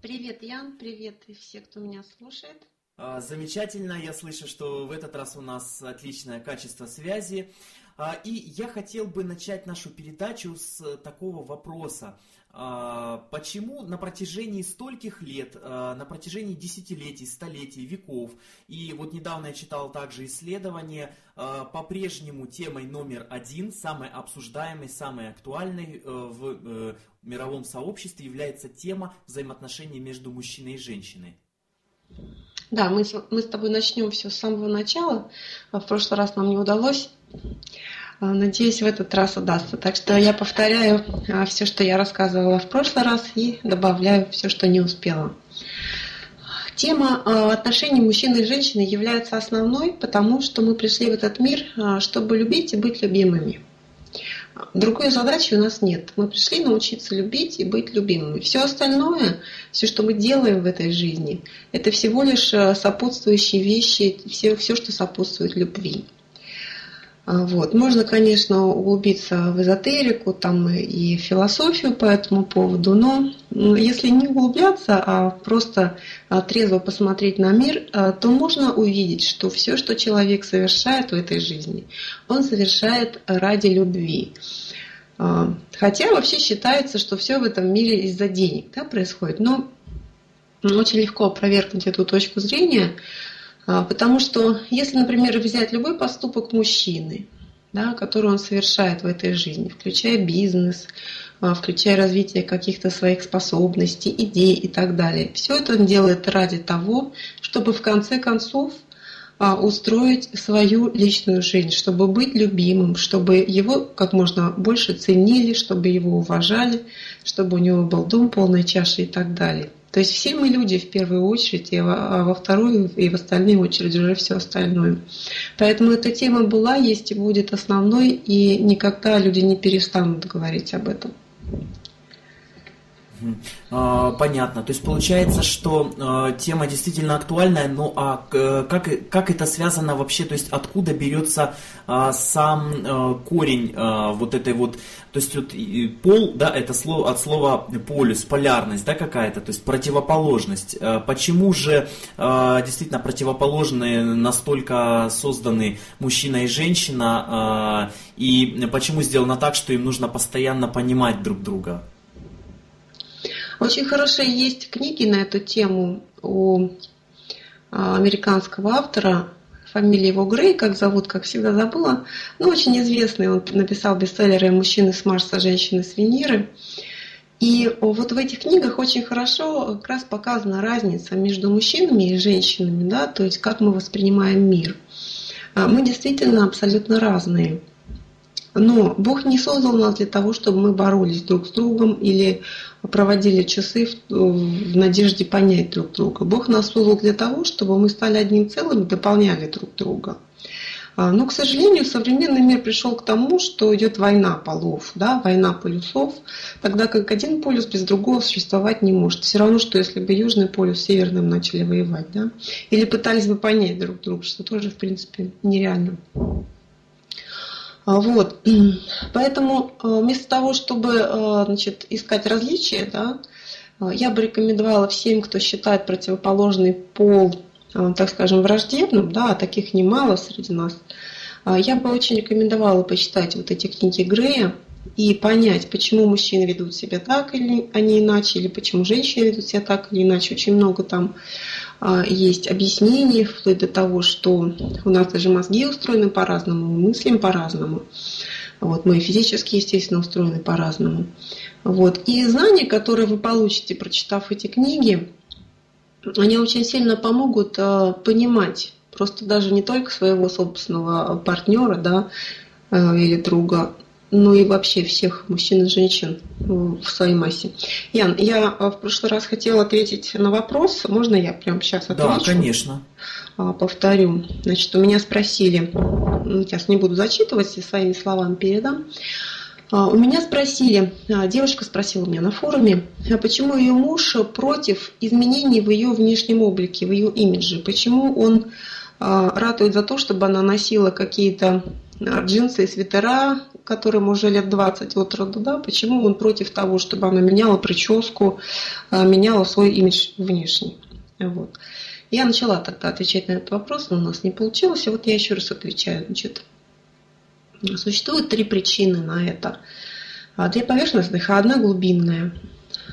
Привет, Ян, привет и все, кто меня слушает. А, замечательно, я слышу, что в этот раз у нас отличное качество связи. А, и я хотел бы начать нашу передачу с такого вопроса. А, почему на протяжении стольких лет, а, на протяжении десятилетий, столетий, веков, и вот недавно я читал также исследование, по-прежнему темой номер один, самой обсуждаемой, самой актуальной э, в э, мировом сообществе является тема взаимоотношений между мужчиной и женщиной? Да, мы, мы с тобой начнем все с самого начала. В прошлый раз нам не удалось. А, надеюсь, в этот раз удастся. Так что я повторяю а, все, что я рассказывала в прошлый раз, и добавляю все, что не успела. Тема а, отношений мужчины и женщины является основной, потому что мы пришли в этот мир, чтобы любить и быть любимыми. Другой задачи у нас нет. Мы пришли научиться любить и быть любимыми. Все остальное, все, что мы делаем в этой жизни, это всего лишь сопутствующие вещи, все, все что сопутствует любви. А, вот. Можно, конечно, углубиться в эзотерику там, и философию по этому поводу, но если не углубляться, а просто а, трезво посмотреть на мир, а, то можно увидеть, что все, что человек совершает в этой жизни, он совершает ради любви. Хотя вообще считается, что все в этом мире из-за денег да, происходит. Но очень легко опровергнуть эту точку зрения, потому что если, например, взять любой поступок мужчины, да, который он совершает в этой жизни, включая бизнес, а, включая развитие каких-то своих способностей, идей и так далее. Все это он делает ради того, чтобы в конце концов а, устроить свою личную жизнь, чтобы быть любимым, чтобы его как можно больше ценили, чтобы его уважали, чтобы у него был дом полной чаши и так далее. То есть все мы люди в первую очередь, а во вторую и в остальную очередь уже все остальное. Поэтому эта тема была, есть и будет основной, и никогда люди не перестанут говорить об этом. А, понятно. То есть получается, что а, тема действительно актуальная, но а как, как это связано вообще, то есть откуда берется а, сам корень вот этой вот, то есть вот пол, да, это слово от слова полюс, полярность, да, какая-то, то есть противоположность. Почему же действительно противоположные настолько созданы мужчина и женщина, и почему сделано так, что им нужно постоянно понимать друг друга? Очень хорошие есть книги на эту тему у а, американского автора, фамилия его Грей, как зовут, как всегда забыла, но очень известный, он написал бестселлеры «Мужчины с Марса, женщины с Венеры». И вот в этих книгах очень хорошо как раз показана разница между мужчинами и женщинами, да, то есть как мы воспринимаем мир. А, мы действительно абсолютно разные. Но Бог не создал нас для того, чтобы мы боролись друг с другом или проводили часы в, в надежде понять друг друга. Бог нас создал для того, чтобы мы стали одним целым и дополняли друг друга. А, но, к сожалению, современный мир пришел к тому, что идет война полов, да, война полюсов, тогда как один полюс без другого существовать не может. Все равно, что если бы Южный полюс с Северным начали воевать, да, или пытались бы понять друг друга, что тоже, в принципе, нереально. А, вот. Поэтому э, вместо того, чтобы э, значит, искать различия, да, э, я бы рекомендовала всем, кто считает противоположный пол, так скажем, враждебным, да, а таких немало среди нас, я бы очень рекомендовала почитать вот эти книги Грея и понять, почему мужчины ведут себя так или они иначе, или почему женщины ведут себя так или иначе. Очень много там а, есть объяснения, вплоть до того, что у нас даже мозги устроены по-разному, мы мыслим по-разному. Вот, мы физически, естественно, устроены по-разному. Вот. И знания, которые вы получите, прочитав эти книги, они очень сильно помогут э, понимать просто даже не только своего собственного партнера да, э, или друга, ну и вообще всех мужчин и женщин в своей массе. Ян, я а, в прошлый раз хотела ответить на вопрос. Можно я прямо сейчас отвечу? Да, конечно. А, повторю. Значит, у меня спросили, ну, сейчас не буду зачитывать, и своими словами передам. А, у меня спросили, девушка спросила меня на форуме, почему ее муж против изменений в ее внешнем облике, в ее имидже, почему он ратует за то, чтобы она носила какие-то джинсы и свитера, которым уже лет 20 от роду, да, почему он против того, чтобы она меняла прическу, меняла свой имидж внешний. Вот. Я начала тогда отвечать на этот вопрос, но у нас не получилось, и вот я еще раз отвечаю. Значит, существует три причины на это. Две поверхностных, а одна глубинная.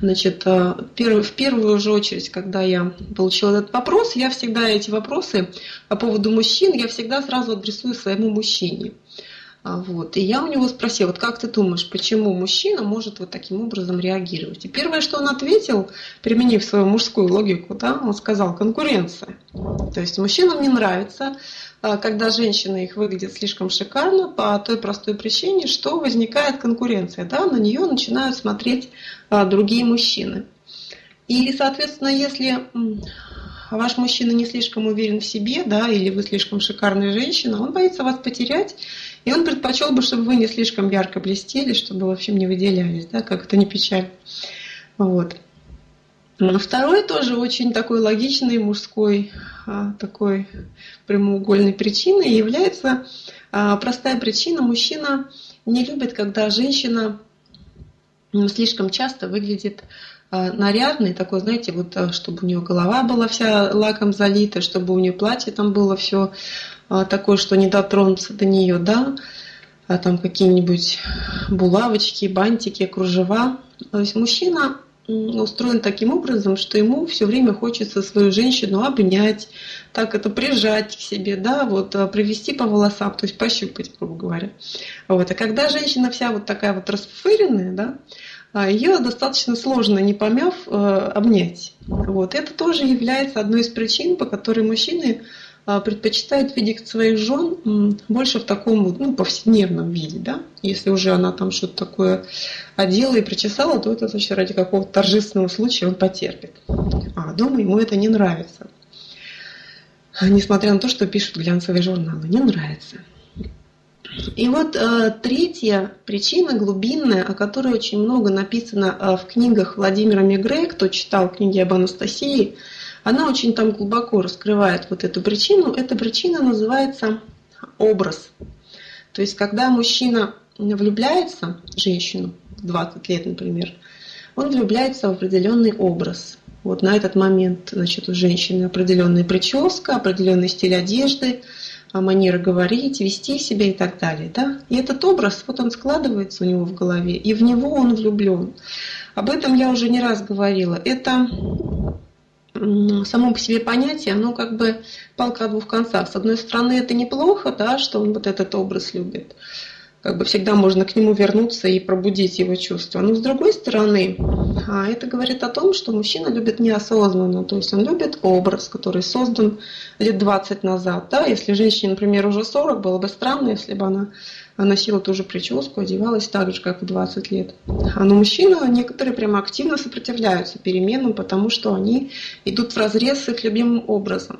Значит, э, в первую же очередь, когда я получила этот вопрос, я всегда эти вопросы по поводу мужчин, я всегда сразу адресую своему мужчине. А, вот. И я у него спросила, вот как ты думаешь, почему мужчина может вот таким образом реагировать? И первое, что он ответил, применив свою мужскую логику, да, он сказал конкуренция. То есть мужчинам не нравится, когда женщина их выглядит слишком шикарно по той простой причине, что возникает конкуренция. Да, на нее начинают смотреть а, другие мужчины. И, соответственно, если ваш мужчина не слишком уверен в себе, да, или вы слишком шикарная женщина, он боится вас потерять, и он предпочел бы, чтобы вы не слишком ярко блестели, чтобы, в общем, не выделялись, да, как это не печаль. Вот. А второй тоже очень такой логичный мужской а, такой прямоугольной причиной является а, простая причина. Мужчина не любит, когда женщина слишком часто выглядит нарядный, такой, знаете, вот чтобы у нее голова была вся лаком залита, чтобы у нее платье там было все а, такой, что не дотронуться до нее, да, а там какие-нибудь булавочки, бантики, кружева. То есть мужчина устроен таким образом, что ему все время хочется свою женщину обнять, так это прижать к себе, да, вот а, привести по волосам, то есть пощупать, грубо говоря. Вот. А когда женщина вся вот такая вот расфыренная, да, а, ее достаточно сложно, не помяв, обнять. Вот. Это тоже является одной из причин, по которой мужчины а, предпочитают видеть своих жен больше в таком вот, ну, повседневном виде, да. Если уже она там что-то такое одела и причесала, то это значит ради какого-то торжественного случая он потерпит. А дома ему это не нравится. Несмотря на то, что пишут глянцевые журналы, не нравится. И вот э, третья причина глубинная, о которой очень много написано э, в книгах Владимира Мегре, кто читал книги об Анастасии, она очень там глубоко раскрывает вот эту причину. Эта причина называется образ. То есть, когда мужчина влюбляется в женщину, 20 лет, например, он влюбляется в определенный образ. Вот на этот момент значит, у женщины определенная прическа, определенный стиль одежды, а, манера говорить, вести себя и так далее. Да? И этот образ, вот он складывается у него в голове, и в него он влюблен. Об этом я уже не раз говорила. Это само по себе понятие, оно как бы палка о двух концах. С одной стороны, это неплохо, да, что он вот этот образ любит. Как бы всегда можно к нему вернуться и пробудить его чувства. Но с другой стороны, а, это говорит о том, что мужчина любит неосознанно. То есть он любит образ, который создан лет 20 назад. Да? Если женщине, например, уже 40, было бы странно, если бы она носила ту же прическу, одевалась так же, как в 20 лет. А на мужчины некоторые прямо активно сопротивляются переменам, потому что они идут в разрез с их любимым образом.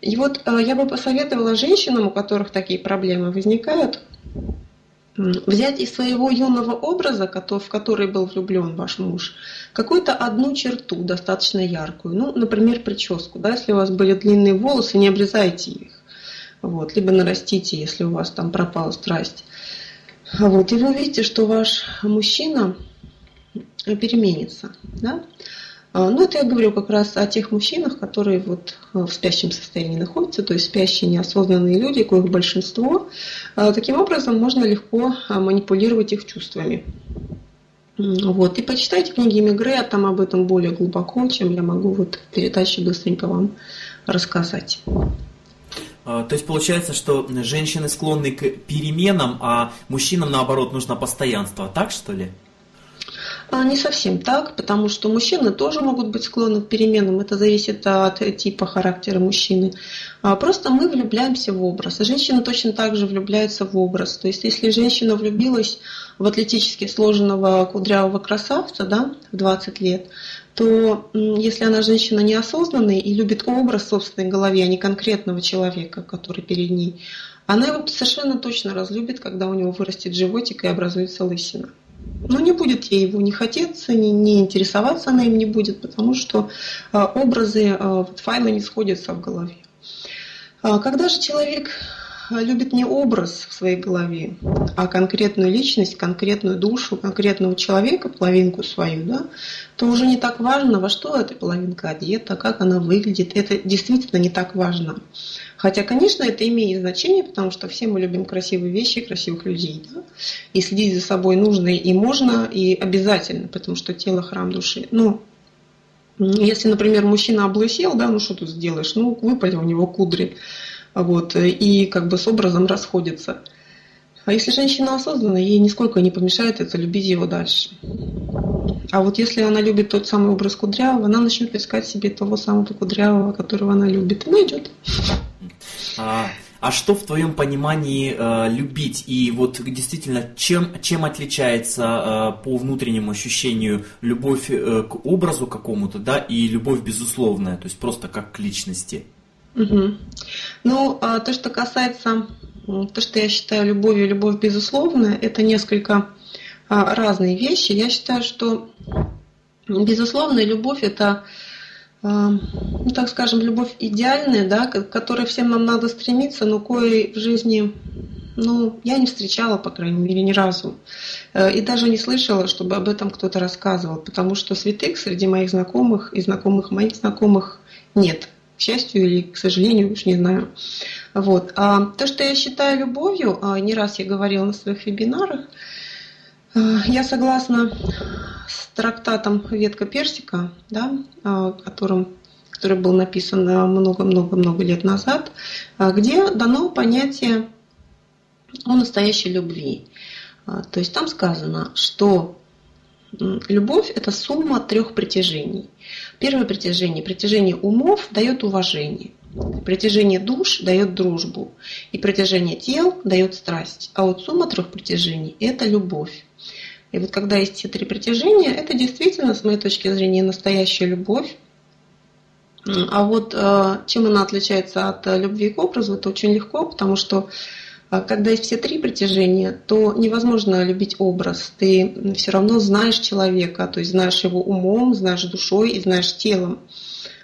И вот э, я бы посоветовала женщинам, у которых такие проблемы возникают, взять из своего юного образа, в который был влюблен ваш муж, какую-то одну черту, достаточно яркую. Ну, например, прическу. Да, если у вас были длинные волосы, не обрезайте их. Вот, либо нарастите, если у вас там пропала страсть. Вот, и вы увидите, что ваш мужчина переменится. Да? А, ну, это я говорю как раз о тех мужчинах, которые вот в спящем состоянии находятся, то есть спящие неосознанные люди, коих большинство. А, таким образом можно легко а, манипулировать их чувствами. Вот. И почитайте книги Мегре, там об этом более глубоко, чем я могу вот в передаче быстренько вам рассказать. А, то есть получается, что женщины склонны к переменам, а мужчинам наоборот нужно постоянство. Так что ли? А, не совсем так, потому что мужчины тоже могут быть склонны к переменам. Это зависит от типа характера мужчины. А, просто мы влюбляемся в образ. Женщины точно так же влюбляются в образ. То есть, если женщина влюбилась в атлетически сложенного кудрявого красавца да, в 20 лет, то если она женщина неосознанная и любит образ собственной голове, а не конкретного человека, который перед ней, она его совершенно точно разлюбит, когда у него вырастет животик и образуется лысина. Но не будет ей его не хотеться, не, не интересоваться она им не будет, потому что э, образы, э, файлы не сходятся в голове. А когда же человек любит не образ в своей голове, а конкретную личность, конкретную душу, конкретного человека, половинку свою, да, то уже не так важно, во что эта половинка одета, как она выглядит. Это действительно не так важно. Хотя, конечно, это имеет значение, потому что все мы любим красивые вещи, красивых людей. Да? И следить за собой нужно и можно, и обязательно, потому что тело храм души. Но если, например, мужчина облысел, да, ну что тут сделаешь? Ну, выпали у него кудри вот, и как бы с образом расходится. А если женщина осознанная, ей нисколько не помешает это любить его дальше. А вот если она любит тот самый образ кудрявого, она начнет искать себе того самого кудрявого, которого она любит, и найдет. А, а что в твоем понимании э, любить? И вот действительно, чем, чем отличается э, по внутреннему ощущению любовь э, к образу какому-то, да, и любовь безусловная, то есть просто как к личности? Угу. Ну, а то, что касается, то, что я считаю любовью, любовь безусловная, это несколько а, разные вещи. Я считаю, что безусловная любовь это, а, ну, так скажем, любовь идеальная, да, к которой всем нам надо стремиться, но кое в жизни ну, я не встречала, по крайней мере, ни разу. Э, и даже не слышала, чтобы об этом кто-то рассказывал, потому что святых среди моих знакомых и знакомых моих знакомых нет к счастью или к сожалению, уж не знаю. Вот. А то, что я считаю любовью, а, не раз я говорила на своих вебинарах, а, я согласна с трактатом «Ветка персика», да, а, которым, который был написан много-много-много лет назад, где дано понятие о настоящей любви. То есть там сказано, что любовь – это сумма трех притяжений. Первое притяжение, притяжение умов дает уважение. Притяжение душ дает дружбу. И притяжение тел дает страсть. А вот сумма трех притяжений – это любовь. И вот когда есть все три притяжения, это действительно, с моей точки зрения, настоящая любовь. А вот э, чем она отличается от любви к образу, это очень легко, потому что когда есть все три притяжения, то невозможно любить образ. Ты все равно знаешь человека, то есть знаешь его умом, знаешь душой и знаешь телом.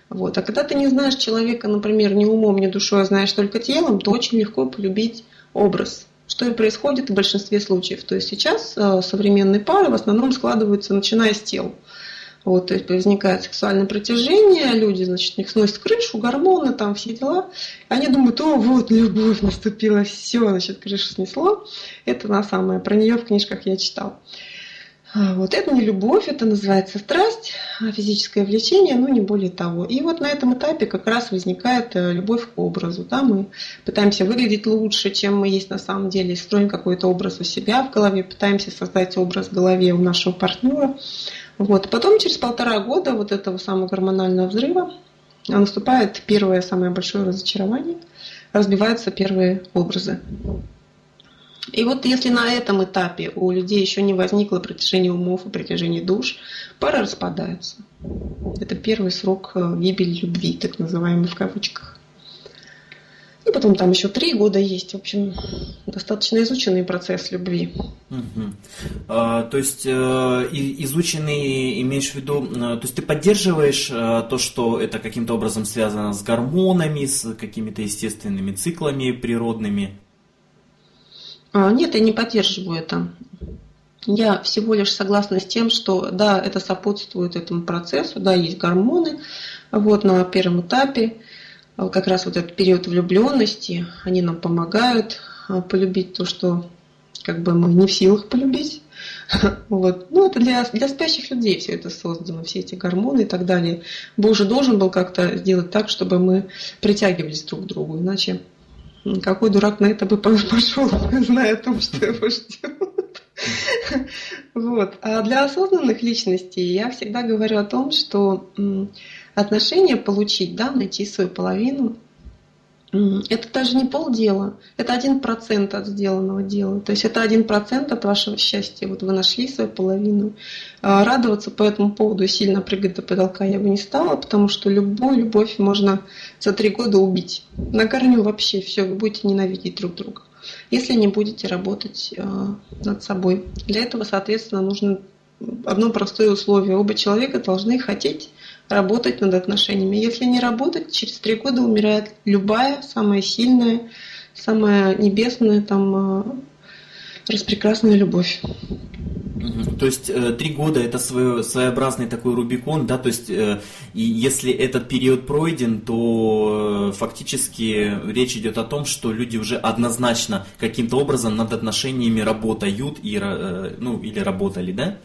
Вот. А когда ты не знаешь человека, например, ни умом, ни душой, а знаешь только телом, то очень легко полюбить образ. Что и происходит в большинстве случаев. То есть сейчас э, современные пары в основном складываются, начиная с тел. Вот, то есть возникает сексуальное протяжение, люди, значит, у них сносят крышу, гормоны, там все дела. Они думают, о, вот, любовь наступила, все, значит, крышу снесло. Это на самое, про нее в книжках я читал. А, вот это не любовь, это называется страсть, а физическое влечение, но не более того. И вот на этом этапе как раз возникает э, любовь к образу. Да? Мы пытаемся выглядеть лучше, чем мы есть на самом деле, строим какой-то образ у себя в голове, пытаемся создать образ в голове у нашего партнера. Вот. Потом через полтора года вот этого самого гормонального взрыва наступает первое самое большое разочарование, разбиваются первые образы. И вот если на этом этапе у людей еще не возникло притяжение умов и притяжение душ, пара распадается. Это первый срок э, гибели любви, так называемый в кавычках. И потом там еще три года есть. В общем, достаточно изученный процесс любви. Угу. А, то есть э, изученный, имеешь в виду, э, то есть ты поддерживаешь э, то, что это каким-то образом связано с гормонами, с какими-то естественными циклами природными? А, нет, я не поддерживаю это. Я всего лишь согласна с тем, что да, это сопутствует этому процессу, да, есть гормоны вот, на первом этапе, как раз вот этот период влюбленности, они нам помогают а, полюбить то, что как бы мы не в силах полюбить. Вот. Ну, это для, для спящих людей все это создано, все эти гормоны и так далее. Боже должен был как-то сделать так, чтобы мы притягивались друг к другу, иначе какой дурак на это бы пошел, зная о том, что его ждет. Вот. А для осознанных личностей я всегда говорю о том, что отношения получить, да, найти свою половину, это даже не полдела, это один процент от сделанного дела. То есть это один процент от вашего счастья. Вот вы нашли свою половину. А радоваться по этому поводу сильно прыгать до потолка я бы не стала, потому что любую любовь можно за три года убить. На корню вообще все, вы будете ненавидеть друг друга, если не будете работать а, над собой. Для этого, соответственно, нужно одно простое условие. Оба человека должны хотеть работать над отношениями. Если не работать, через три года умирает любая самая сильная, самая небесная, там, э, распрекрасная любовь. То есть э, три года это свое, своеобразный такой Рубикон, да, то есть э, если этот период пройден, то фактически речь идет о том, что люди уже однозначно каким-то образом над отношениями работают и, ну, или работали, да?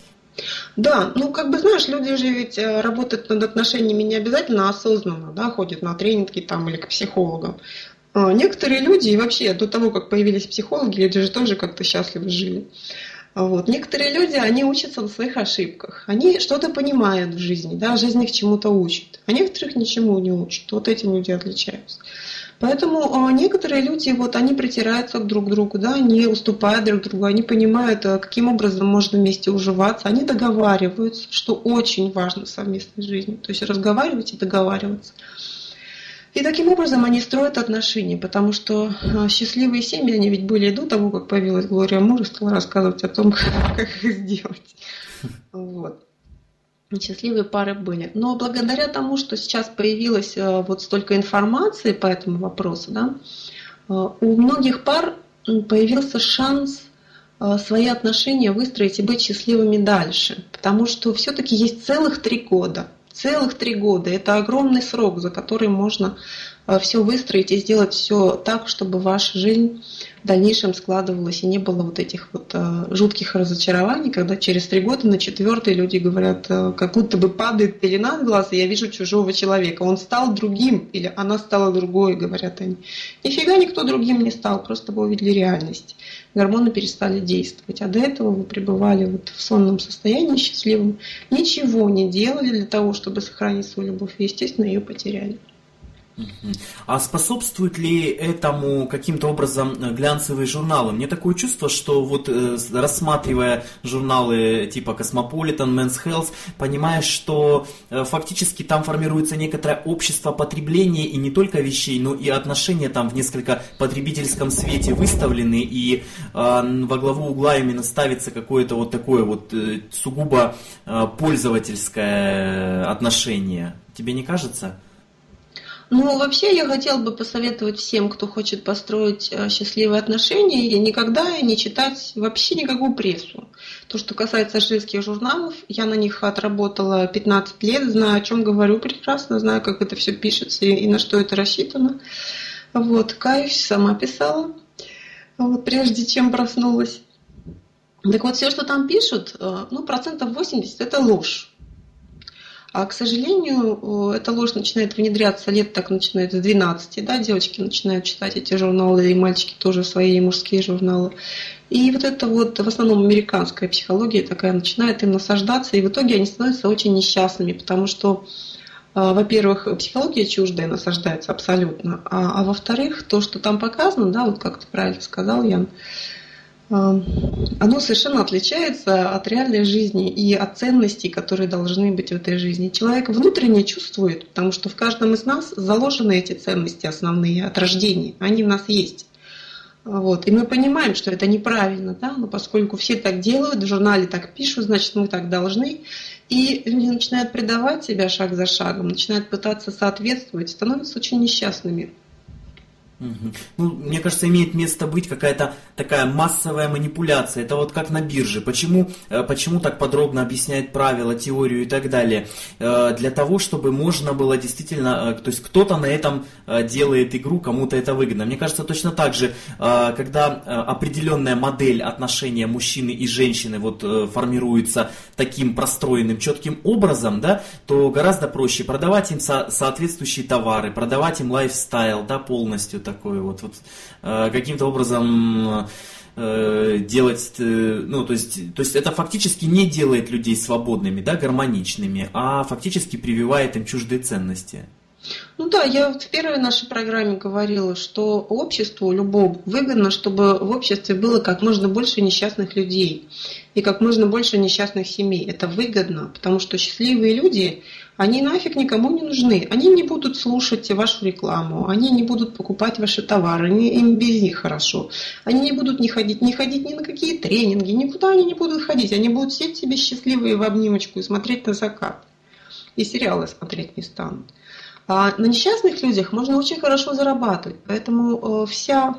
Да, ну как бы знаешь, люди же ведь работают над отношениями не обязательно осознанно, да, ходят на тренинги там или к психологам. А некоторые люди и вообще до того, как появились психологи, люди же тоже как-то счастливо жили. Вот. Некоторые люди, они учатся на своих ошибках. Они что-то понимают в жизни, да, жизнь их чему-то учит. А некоторых ничему не учат. Вот этим люди отличаются. Поэтому а, некоторые люди, вот, они притираются друг к другу, да, они уступают друг другу, они понимают, а, каким образом можно вместе уживаться, они договариваются, что очень важно в совместной жизни. То есть разговаривать и договариваться. И таким образом они строят отношения, потому что а, счастливые семьи, они ведь были до того, как появилась Глория Мур и стала рассказывать о том, как их сделать. Вот. Счастливые пары были. Но благодаря тому, что сейчас появилось а, вот столько информации по этому вопросу, да, а, у многих пар появился шанс свои отношения выстроить и быть счастливыми дальше. Потому что все-таки есть целых три года – Целых три года. Это огромный срок, за который можно э, все выстроить и сделать все так, чтобы ваша жизнь в дальнейшем складывалась и не было вот этих вот э, жутких разочарований, когда через три года на четвертый люди говорят, э, как будто бы падает пелена от глаз, и я вижу чужого человека. Он стал другим или она стала другой, говорят они. Нифига никто другим не стал, просто вы увидели реальность гормоны перестали действовать. А до этого вы пребывали вот в сонном состоянии счастливым, ничего не делали для того, чтобы сохранить свою любовь, и, естественно, ее потеряли. А способствует ли этому каким-то образом э, глянцевые журналы? Мне такое чувство, что вот э, рассматривая журналы типа Cosmopolitan, Men's Health, понимаешь, что э, фактически там формируется некоторое общество потребления и не только вещей, но и отношения там в несколько потребительском свете выставлены, и во главу угла именно ставится какое-то вот такое вот сугубо пользовательское отношение. Тебе не кажется? Ну, вообще я хотела бы посоветовать всем, кто хочет построить э, счастливые отношения, и никогда не читать вообще никакую прессу. То, что касается женских журналов, я на них отработала 15 лет, знаю, о чем говорю прекрасно, знаю, как это все пишется и, и на что это рассчитано. Вот, кайф, сама писала, вот, прежде чем проснулась. Так вот, все, что там пишут, э, ну, процентов 80 это ложь. А, к сожалению, эта ложь начинает внедряться лет так начинает с 12, да, девочки начинают читать эти журналы, и мальчики тоже свои мужские журналы. И вот это вот в основном американская психология такая начинает им насаждаться, и в итоге они становятся очень несчастными, потому что а, во-первых, психология чуждая насаждается абсолютно, а, а во-вторых, то, что там показано, да, вот как ты правильно сказал, Ян, оно совершенно отличается от реальной жизни и от ценностей, которые должны быть в этой жизни. Человек внутренне чувствует, потому что в каждом из нас заложены эти ценности основные от рождения, они в нас есть. Вот. И мы понимаем, что это неправильно, да? но поскольку все так делают, в журнале так пишут, значит мы так должны. И люди начинают предавать себя шаг за шагом, начинают пытаться соответствовать, становятся очень несчастными. Ну, мне кажется, имеет место быть какая-то такая массовая манипуляция. Это вот как на бирже. Почему, э, почему так подробно объясняет правила, теорию и так далее? Э, для того, чтобы можно было действительно, э, то есть кто-то на этом делает игру, кому-то это выгодно. Мне кажется, точно так же, когда определенная модель отношения мужчины и женщины вот формируется таким простроенным, четким образом, да, то гораздо проще продавать им со- соответствующие товары, продавать им лайфстайл, да, полностью такое вот, вот э, каким-то образом э, делать, э, ну, то есть, то есть это фактически не делает людей свободными, да, гармоничными, а фактически прививает им чуждые ценности. Ну да, я в первой нашей программе говорила, что обществу любому выгодно, чтобы в обществе было как можно больше несчастных людей и как можно больше несчастных семей. Это выгодно, потому что счастливые люди, они нафиг никому не нужны. Они не будут слушать вашу рекламу, они не будут покупать ваши товары, им без них хорошо. Они не будут не ходить, не ходить ни на какие тренинги, никуда они не будут ходить. Они будут сидеть себе счастливые в обнимочку и смотреть на закат. И сериалы смотреть не станут. А на несчастных людях можно очень хорошо зарабатывать. Поэтому э, вся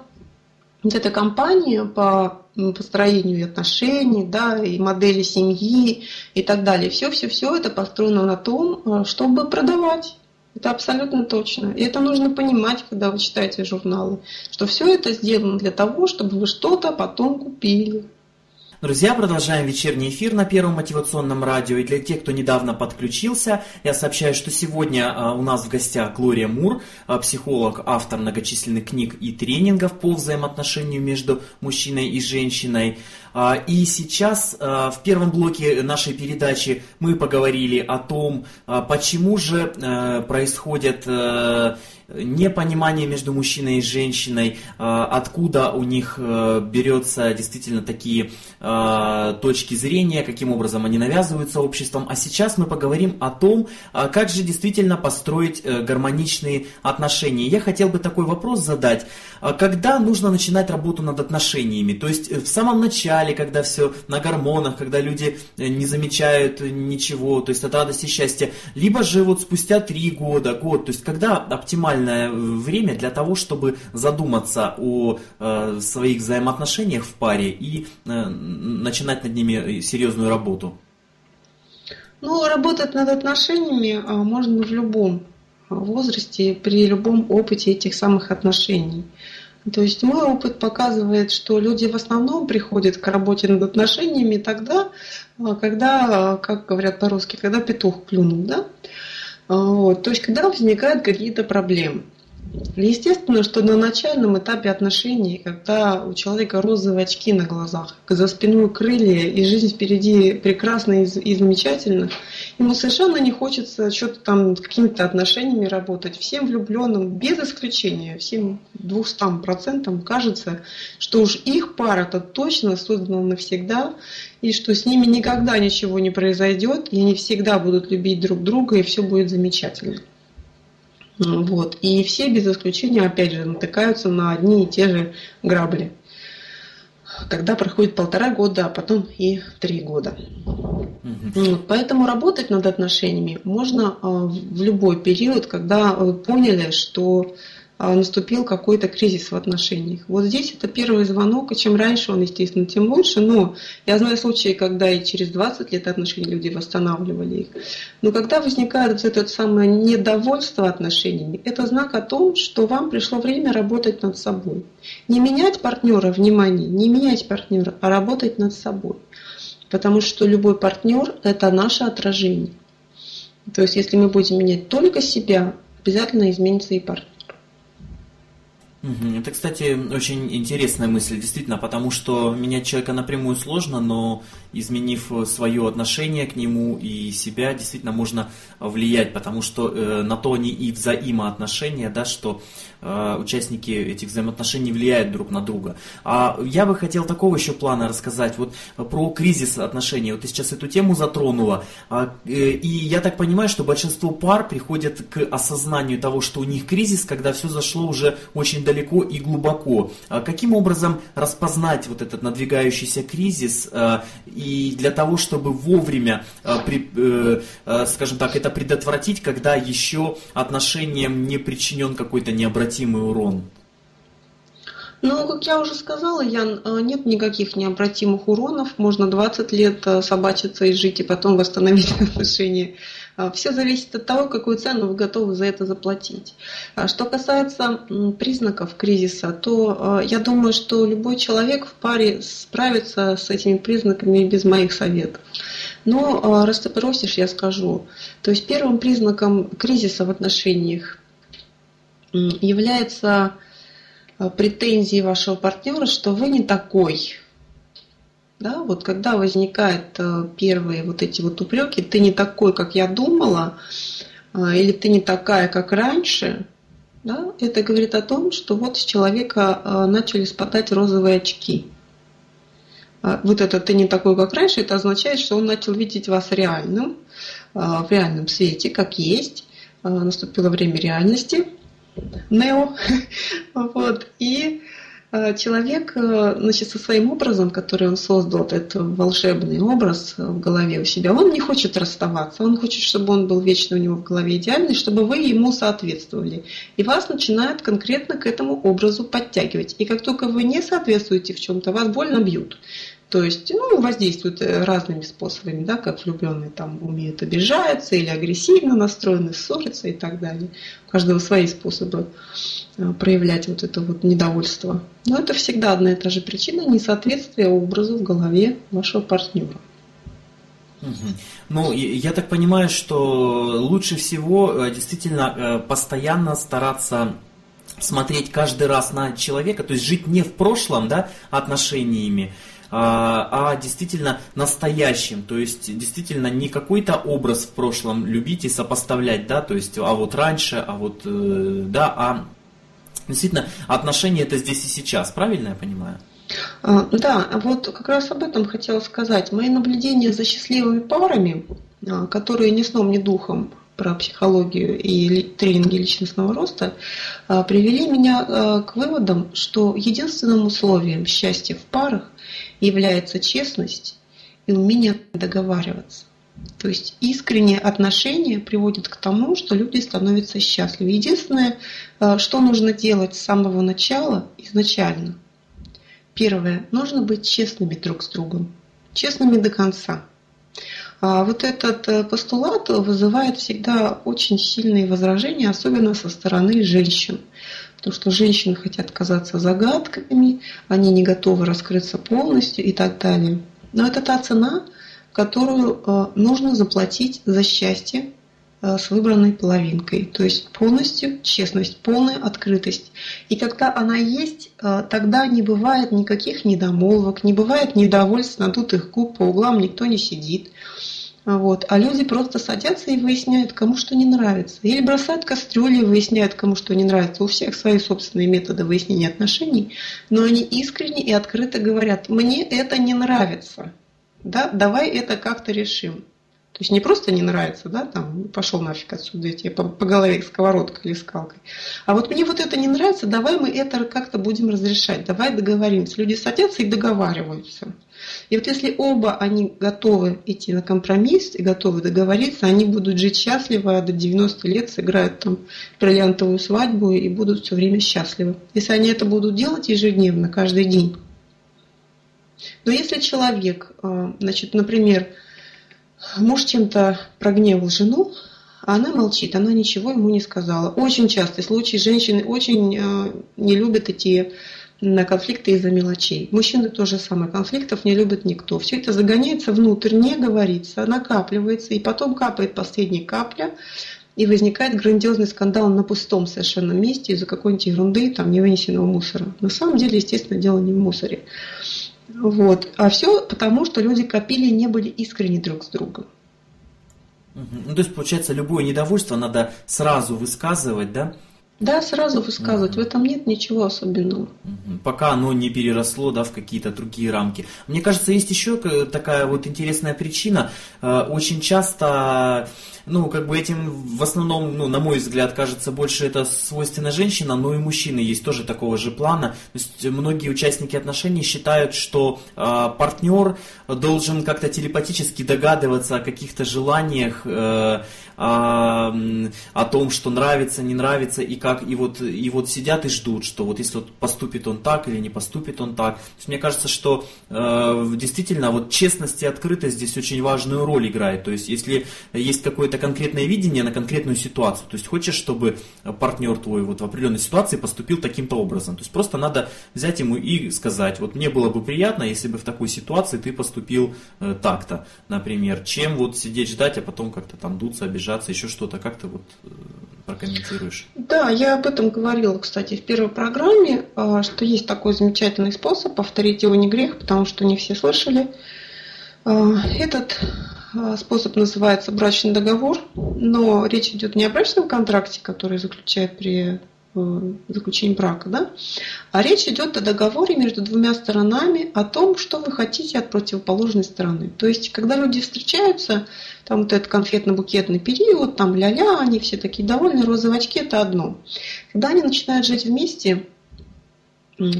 вот эта компания по построению отношений, да, и модели семьи и так далее. Все-все-все это построено на том, э, чтобы продавать. Это абсолютно точно. И это нужно понимать, когда вы читаете журналы, что все это сделано для того, чтобы вы что-то потом купили. Друзья, продолжаем вечерний эфир на Первом мотивационном радио. И для тех, кто недавно подключился, я сообщаю, что сегодня а, у нас в гостях Глория Мур, а, психолог, автор многочисленных книг и тренингов по взаимоотношению между мужчиной и женщиной. А, и сейчас в первом блоке нашей передачи мы поговорили о том, почему же происходят непонимание между мужчиной и женщиной, а, откуда у них э, берется действительно такие а, точки зрения, каким образом они навязываются обществом. А сейчас мы поговорим о том, как же действительно построить э, гармоничные отношения. Я хотел бы такой вопрос задать. Когда нужно начинать работу над отношениями? То есть э, в самом начале, когда все на гормонах, когда люди не замечают ничего, то есть от радости и счастья, либо же вот спустя три года, год, то есть когда оптимально оптимальное время для того, чтобы задуматься о э, своих взаимоотношениях в паре и э, начинать над ними серьезную работу? Ну, работать над отношениями а, можно в любом возрасте, при любом опыте этих самых отношений. То есть мой опыт показывает, что люди в основном приходят к работе над отношениями тогда, а, когда, как говорят по-русски, когда петух клюнул, да? А, вот, то есть, когда возникают какие-то проблемы. Естественно, что на начальном этапе отношений, когда у человека розовые очки на глазах, за спиной крылья и жизнь впереди прекрасна и, и замечательна, ему совершенно не хочется что-то там какими-то отношениями работать. Всем влюбленным, без исключения, всем 200% кажется, что уж их пара-то точно создана навсегда, и что с ними никогда ничего не произойдет, и они всегда будут любить друг друга, и все будет замечательно. Вот. И все без исключения, опять же, натыкаются на одни и те же грабли. Когда проходит полтора года, а потом и три года. Угу. Вот. Поэтому работать над отношениями можно а, в любой период, когда вы поняли, что наступил какой-то кризис в отношениях. Вот здесь это первый звонок, и чем раньше он, естественно, тем лучше. Но я знаю случаи, когда и через 20 лет отношений люди восстанавливали их. Но когда возникает вот это самое недовольство отношениями, это знак о том, что вам пришло время работать над собой. Не менять партнера, внимание, не менять партнера, а работать над собой. Потому что любой партнер – это наше отражение. То есть, если мы будем менять только себя, обязательно изменится и партнер. Это, кстати, очень интересная мысль, действительно, потому что менять человека напрямую сложно, но изменив свое отношение к нему и себя, действительно можно влиять, потому что э, на то они и взаимоотношения, да, что э, участники этих взаимоотношений влияют друг на друга. А я бы хотел такого еще плана рассказать, вот про кризис отношений. Вот ты сейчас эту тему затронула, а, э, и я так понимаю, что большинство пар приходят к осознанию того, что у них кризис, когда все зашло уже очень далеко и глубоко. А каким образом распознать вот этот надвигающийся кризис э, и для того, чтобы вовремя, э, э, скажем так, это предотвратить, когда еще отношениям не причинен какой-то необратимый урон? Ну, как я уже сказала, Ян, нет никаких необратимых уронов. Можно 20 лет собачиться и жить, и потом восстановить отношения Все зависит от того, какую цену вы готовы за это заплатить. А что касается признаков кризиса, то а, я думаю, что любой человек в паре справится с этими признаками без моих советов. Но раз ты просишь, я скажу. То есть первым признаком кризиса в отношениях является претензии вашего партнера, что вы не такой, да, вот когда возникают э, первые вот эти вот упреки, ты не такой, как я думала, э, или ты не такая, как раньше, да, это говорит о том, что вот с человека э, начали спадать розовые очки. Вот это ты не такой, как раньше, это означает, что он начал видеть вас реальным, в реальном свете, как есть. Наступило время реальности, Нео. Вот. И человек, э, значит, со своим образом, который он создал, этот волшебный образ в голове у себя, он не хочет расставаться, он хочет, чтобы он был вечно у него в голове идеальный, чтобы вы ему соответствовали. И вас начинают конкретно к этому образу подтягивать. И как только вы не соответствуете в чем-то, вас больно бьют. То есть, ну, воздействуют э, разными способами, да, как влюбленные там умеют обижаться или агрессивно настроены, ссориться и так далее. У каждого свои способы э, проявлять вот это вот недовольство. Но это всегда одна и та же причина несоответствия образу в голове вашего партнера. Ну, я так понимаю, что лучше всего э, действительно постоянно стараться смотреть каждый раз на человека, то есть жить не в прошлом, да, отношениями, а, а действительно настоящим, то есть действительно не какой-то образ в прошлом любить и сопоставлять, да, то есть, а вот раньше, а вот, э, да, а действительно отношения это здесь и сейчас, правильно я понимаю? А, да, вот как раз об этом хотела сказать. Мои наблюдения за счастливыми парами, а, которые ни сном, ни духом про психологию и тренинги личностного роста, привели меня к выводам, что единственным условием счастья в парах является честность и умение договариваться. То есть искреннее отношение приводит к тому, что люди становятся счастливы. Единственное, э, что нужно делать с самого начала, изначально. Первое, нужно быть честными друг с другом, честными до конца. А вот этот э, постулат вызывает всегда очень сильные возражения, особенно со стороны женщин. Потому что женщины хотят казаться загадками, они не готовы раскрыться полностью и так далее. Но это та цена, которую э, нужно заплатить за счастье э, с выбранной половинкой. То есть полностью честность, полная открытость. И когда она есть, тогда не бывает никаких недомолвок, не бывает недовольств, надутых губ, по углам никто не сидит. Вот. А люди просто садятся и выясняют, кому что не нравится. Или бросают кастрюли и выясняют, кому что не нравится. У всех свои собственные методы выяснения отношений, но они искренне и открыто говорят, мне это не нравится. Да, давай это как-то решим. То есть не просто не нравится, да, там, пошел нафиг отсюда, я тебе по, по голове сковородкой или скалкой. А вот мне вот это не нравится, давай мы это как-то будем разрешать, давай договоримся. Люди садятся и договариваются. И вот если оба они готовы идти на компромисс и готовы договориться, они будут жить счастливо, а до 90 лет сыграют там бриллиантовую свадьбу и будут все время счастливы. Если они это будут делать ежедневно, каждый день. Но если человек, а, значит, например, муж чем-то прогневал жену, а она молчит, она ничего ему не сказала. Очень частый случай, женщины очень а, не любят идти на конфликты из-за мелочей. Мужчины тоже самое, конфликтов не любит никто. Все это загоняется внутрь, не говорится, накапливается, и потом капает последняя капля, и возникает грандиозный скандал на пустом совершенно месте из-за какой-нибудь ерунды, там, невынесенного мусора. На самом деле, естественно, дело не в мусоре. Вот. А все потому, что люди копили и не были искренни друг с другом. Ну, то есть, получается, любое недовольство надо сразу высказывать, да? Да, сразу высказывать, угу. в этом нет ничего особенного. Угу. Пока оно не переросло да, в какие-то другие рамки. Мне кажется, есть еще такая вот интересная причина. Э, очень часто ну, как бы этим в основном, ну, на мой взгляд, кажется, больше это свойственно женщинам, но и мужчины есть тоже такого же плана. То есть многие участники отношений считают, что э, партнер должен как-то телепатически догадываться о каких-то желаниях, э, о, о том, что нравится, не нравится, и как, и вот, и вот сидят и ждут, что вот если вот поступит он так или не поступит он так. То есть мне кажется, что э, действительно вот честность и открытость здесь очень важную роль играет. То есть если есть какой-то какое-то конкретное видение на конкретную ситуацию. То есть хочешь, чтобы партнер твой вот в определенной ситуации поступил таким-то образом. То есть просто надо взять ему и сказать, вот мне было бы приятно, если бы в такой ситуации ты поступил э, так-то, например, чем вот сидеть ждать, а потом как-то там дуться, обижаться, еще что-то, как ты вот э, прокомментируешь? Да, я об этом говорила, кстати, в первой программе, э, что есть такой замечательный способ, повторить его не грех, потому что не все слышали. Э, этот а, способ называется брачный договор, но речь идет не о брачном контракте, который заключает при э, заключении брака, да? а речь идет о договоре между двумя сторонами о том, что вы хотите от противоположной стороны. То есть, когда люди встречаются, там вот этот конфетно-букетный период, там ля-ля, они все такие довольны, розовые очки – это одно. Когда они начинают жить вместе,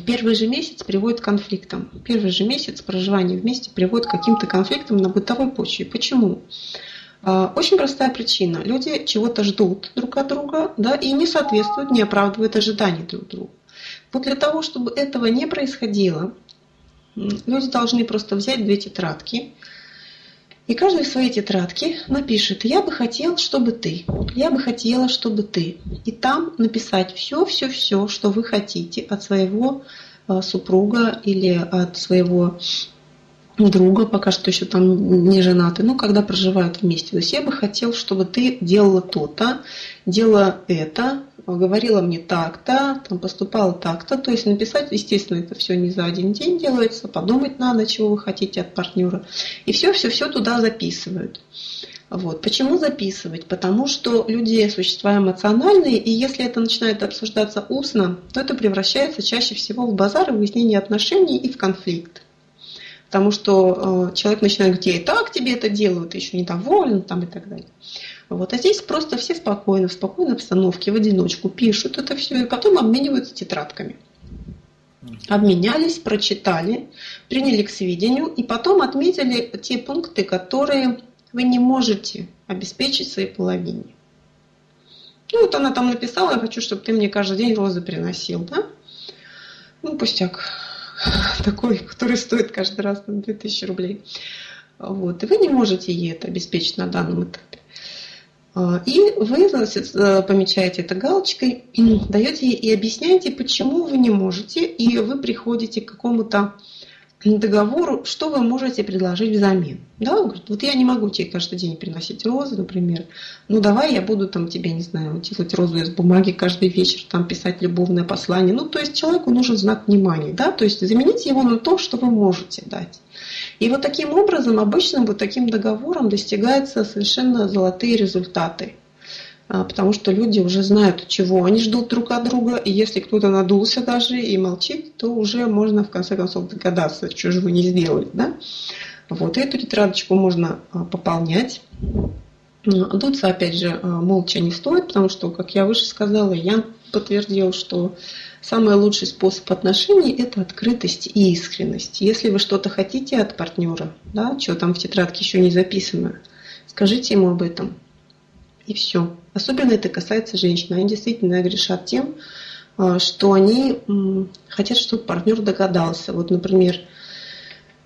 первый же месяц приводит к конфликтам. Первый же месяц проживания вместе приводит к каким-то конфликтам на бытовой почве. Почему? А, очень простая причина. Люди чего-то ждут друг от друга да, и не соответствуют, не оправдывают ожиданий друг друга. Вот для того, чтобы этого не происходило, люди должны просто взять две тетрадки, и каждый в своей тетрадке напишет, я бы хотел, чтобы ты, я бы хотела, чтобы ты. И там написать все, все, все, что вы хотите от своего э, супруга или от своего друга, пока что еще там не женаты, ну, когда проживают вместе. То есть я бы хотел, чтобы ты делала то-то, делала это, говорила мне так-то, там поступала так-то. То есть написать, естественно, это все не за один день делается, подумать надо, чего вы хотите от партнера. И все-все-все туда записывают. Вот. Почему записывать? Потому что люди существа эмоциональные, и если это начинает обсуждаться устно, то это превращается чаще всего в базар и выяснение отношений и в конфликт. Потому что э, человек начинает говорить, и так тебе это делаю, ты еще недоволен там, и так далее. Вот. А здесь просто все спокойно, в спокойной обстановке, в одиночку пишут это все, и потом обмениваются тетрадками. Обменялись, прочитали, приняли к сведению, и потом отметили те пункты, которые вы не можете обеспечить своей половине. Ну вот она там написала, я хочу, чтобы ты мне каждый день розы приносил, да? Ну, пустяк такой, который стоит каждый раз на 2000 рублей. Вот. И вы не можете ей это обеспечить на данном этапе. А, и вы значит, э, помечаете это галочкой, даете и объясняете, почему вы не можете, и вы приходите к какому-то договору, что вы можете предложить взамен. Да, он говорит, вот я не могу тебе каждый день приносить розы, например, ну давай я буду там тебе, не знаю, делать розу из бумаги каждый вечер, там писать любовное послание. Ну, то есть человеку нужен знак внимания, да, то есть замените его на то, что вы можете дать. И вот таким образом, обычно вот таким договором достигаются совершенно золотые результаты. А, потому что люди уже знают, чего они ждут друг от друга, и если кто-то надулся даже и молчит, то уже можно в конце концов догадаться, что же вы не сделали. Да? Вот, эту тетрадочку можно а, пополнять. Дуться, опять же, а, молча не стоит, потому что, как я выше сказала, я подтвердил, что самый лучший способ отношений – это открытость и искренность. Если вы что-то хотите от партнера, да, что там в тетрадке еще не записано, скажите ему об этом. И все. Особенно это касается женщин. Они действительно грешат тем, а, что они хотят, чтобы партнер догадался. Вот, например,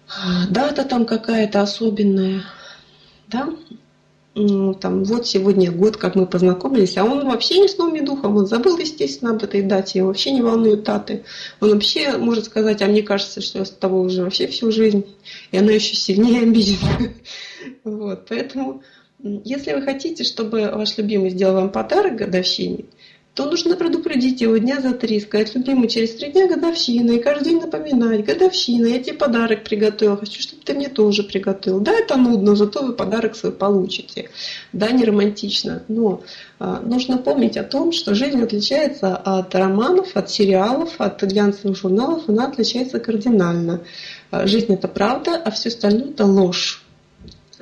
а, дата там какая-то особенная, да, там, вот сегодня год, как мы познакомились, а он вообще не с новым духом, он забыл, естественно, об этой дате, его вообще не волнует даты. Он вообще может сказать, а мне кажется, что я с тобой уже вообще всю жизнь, и она еще сильнее обидит. Вот, поэтому если вы хотите, чтобы ваш любимый сделал вам подарок годовщине, то нужно предупредить его дня за три, сказать, любимый, через три дня годовщина, и каждый день напоминать, годовщина, я тебе подарок приготовил, хочу, чтобы ты мне тоже приготовил. Да, это нудно, зато вы подарок свой получите. Да, не романтично, но а, нужно помнить о том, что жизнь отличается от романов, от сериалов, от глянцевых журналов, она отличается кардинально. А, жизнь это правда, а все остальное это ложь.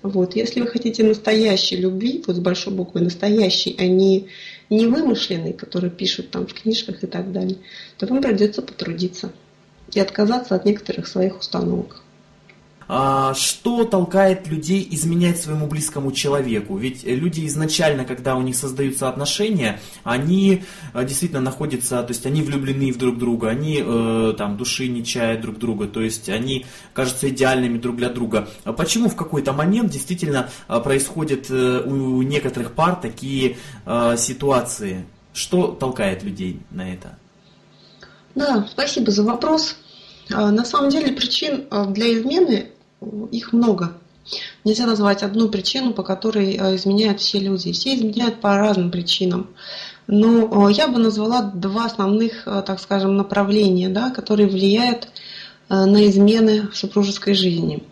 Вот. Если вы хотите настоящей любви, вот с большой буквы настоящей, а не, не вымышленной, которые пишут там в книжках и так далее, то вам придется потрудиться и отказаться от некоторых своих установок. А, что толкает людей изменять своему близкому человеку? Ведь люди изначально, когда у них создаются отношения, они э, действительно находятся, то есть они влюблены в друг друга, они э, там души не чают друг друга, то есть они кажутся идеальными друг для друга. А почему в какой-то момент действительно э, происходят у некоторых пар такие ситуации? Что толкает людей на это? Да, спасибо за вопрос. А, на самом деле причин для измены их много. Нельзя назвать одну причину, по которой э, изменяют все люди. Все изменяют по разным причинам. Но э, я бы назвала два основных, э, так скажем, направления, да, которые влияют на измены в супружеской жизни.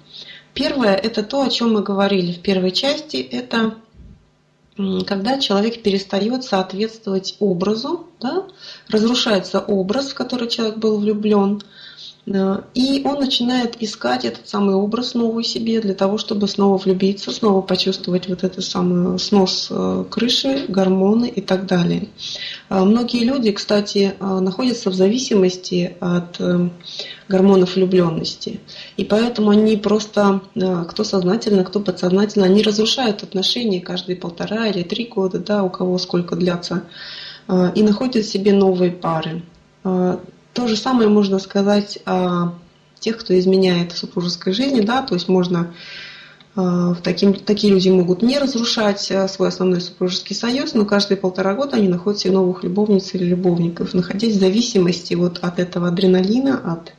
Первое – это то, о чем мы говорили в первой части. Это когда человек перестает соответствовать образу, да, разрушается образ, в который человек был влюблен – и он начинает искать этот самый образ новый себе для того, чтобы снова влюбиться, снова почувствовать вот этот самый снос э, крыши, гормоны и так далее. Э, многие люди, кстати, находятся в зависимости от гормонов влюбленности. И поэтому они просто, кто сознательно, кто подсознательно, они разрушают отношения каждые полтора или три года, да, у кого сколько длятся, и находят себе новые пары. То же самое можно сказать о тех, кто изменяет супружеской жизни, да, то есть можно э, таким, такие люди могут не разрушать э, свой основной супружеский союз, но каждые полтора года они находят себе новых любовниц или любовников, находясь в зависимости вот от этого адреналина, от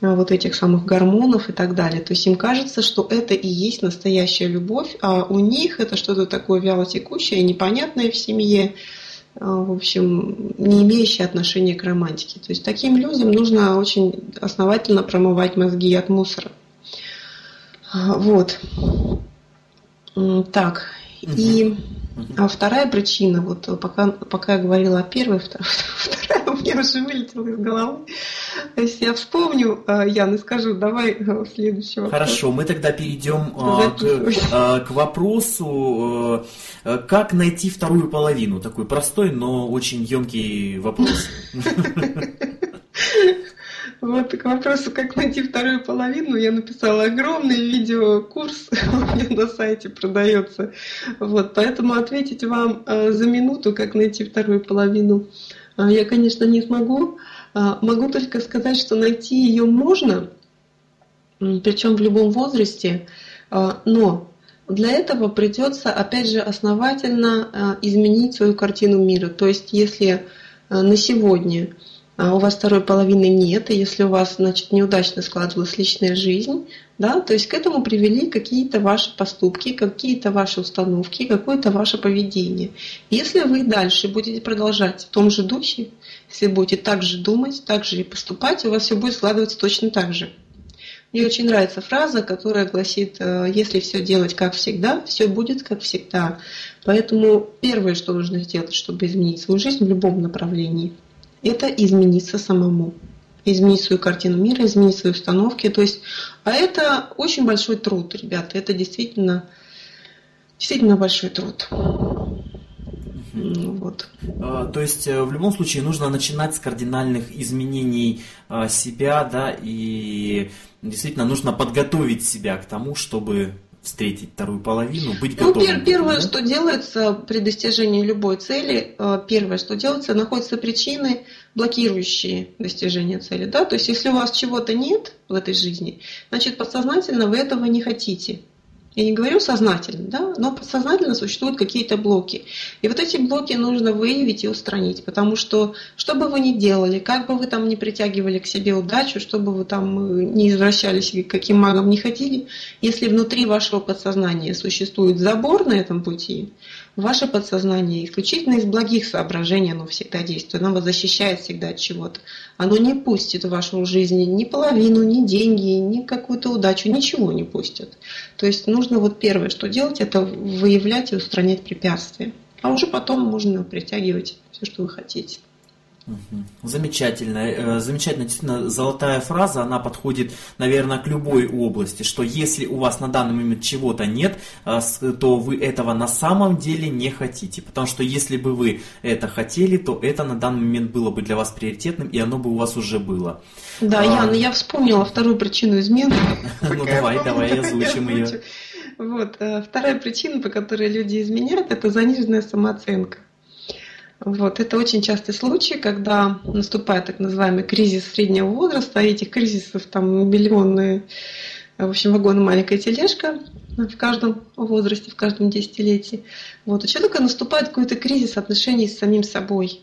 э, вот этих самых гормонов и так далее. То есть им кажется, что это и есть настоящая любовь, а у них это что-то такое вялотекущее, непонятное в семье, в общем, не имеющие отношения к романтике. То есть таким людям нужно очень основательно промывать мозги от мусора. А, вот. Так. И а вторая причина, вот пока, пока я говорила о первой, вторая у меня уже вылетела из головы. Если я вспомню, э, Ян, и скажу, давай э, следующий вопрос. Хорошо, мы тогда перейдем э, к, к вопросу, как найти вторую половину. Такой простой, но очень емкий вопрос. Вот к вопросу, как найти вторую половину, я написала огромный видеокурс, у меня на сайте продается. Вот, поэтому ответить вам э, за минуту, как найти вторую половину, э, я, конечно, не смогу. Э, могу только сказать, что найти ее можно, причем в любом возрасте, но для этого придется, опять же, основательно изменить свою картину мира. То есть, если на сегодня а у вас второй половины нет, и если у вас, значит, неудачно складывалась личная жизнь, да, то есть к этому привели какие-то ваши поступки, какие-то ваши установки, какое-то ваше поведение. Если вы дальше будете продолжать в том же духе, если будете так же думать, так же и поступать, у вас все будет складываться точно так же. Мне очень нравится фраза, которая гласит, э, если все делать как всегда, все будет как всегда. Поэтому первое, что нужно сделать, чтобы изменить свою жизнь в любом направлении – это измениться самому. Изменить свою картину мира, изменить свои установки. То есть, а это очень большой труд, ребята. Это действительно, действительно большой труд. Вот. А, то есть э, в любом случае нужно начинать с кардинальных изменений а, себя, да, и действительно нужно подготовить себя к тому, чтобы встретить вторую половину, быть ну, готовым. Ну, первое, да? что делается при достижении любой цели, э, первое, что делается, находятся причины, блокирующие достижение цели. Да? То есть, если у вас чего-то нет в этой жизни, значит, подсознательно вы этого не хотите. Я не говорю сознательно, да, но подсознательно существуют какие-то блоки. И вот эти блоки нужно выявить и устранить, потому что что бы вы ни делали, как бы вы там не притягивали к себе удачу, что бы вы там э, не извращались, каким магом не хотели, если внутри вашего подсознания существует забор на этом пути, Ваше подсознание исключительно из благих соображений оно всегда действует, оно вас защищает всегда от чего-то. Оно не пустит в вашу жизнь ни половину, ни деньги, ни какую-то удачу, ничего не пустит. То есть нужно вот первое, что делать, это выявлять и устранять препятствия. А уже потом можно притягивать все, что вы хотите. Замечательно. Э, замечательно. Действительно, золотая фраза, она подходит, наверное, к любой области, что если у вас на данный момент чего-то нет, э, то вы этого на самом деле не хотите. Потому что если бы вы это хотели, то это на данный момент было бы для вас приоритетным, и оно бы у вас уже было. Да, а... Яна, я вспомнила вторую причину измены. Ну давай, давай, озвучим ее. Вот, э, вторая причина, по которой люди изменяют, это заниженная самооценка. Вот. Это очень частый случай, когда наступает так называемый кризис среднего возраста, а этих кризисов там миллионные, в общем, вагон маленькая тележка в каждом возрасте, в каждом десятилетии. Вот. У человека наступает какой-то кризис отношений с самим собой.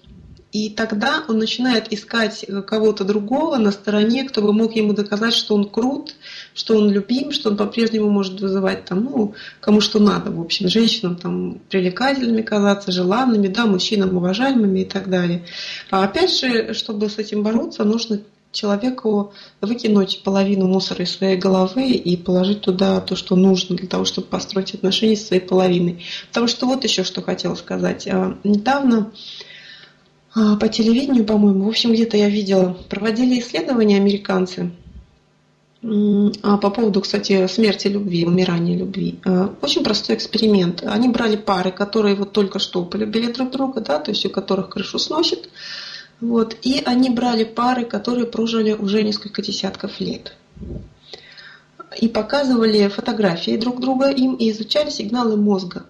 И тогда он начинает искать кого-то другого на стороне, кто бы мог ему доказать, что он крут, что он любим, что он по-прежнему может вызывать там, ну, кому что надо, в общем, женщинам там привлекательными казаться, желанными, да, мужчинам уважаемыми и так далее. А опять же, чтобы с этим бороться, нужно человеку выкинуть половину мусора из своей головы и положить туда то, что нужно для того, чтобы построить отношения с своей половиной. Потому что вот еще что хотела сказать. А, недавно по телевидению, по-моему, в общем, где-то я видела, проводили исследования американцы а по поводу, кстати, смерти любви, умирания любви. А, очень простой эксперимент. Они брали пары, которые вот только что полюбили друг друга, да, то есть у которых крышу сносит. Вот, и они брали пары, которые прожили уже несколько десятков лет. И показывали фотографии друг друга им и изучали сигналы мозга.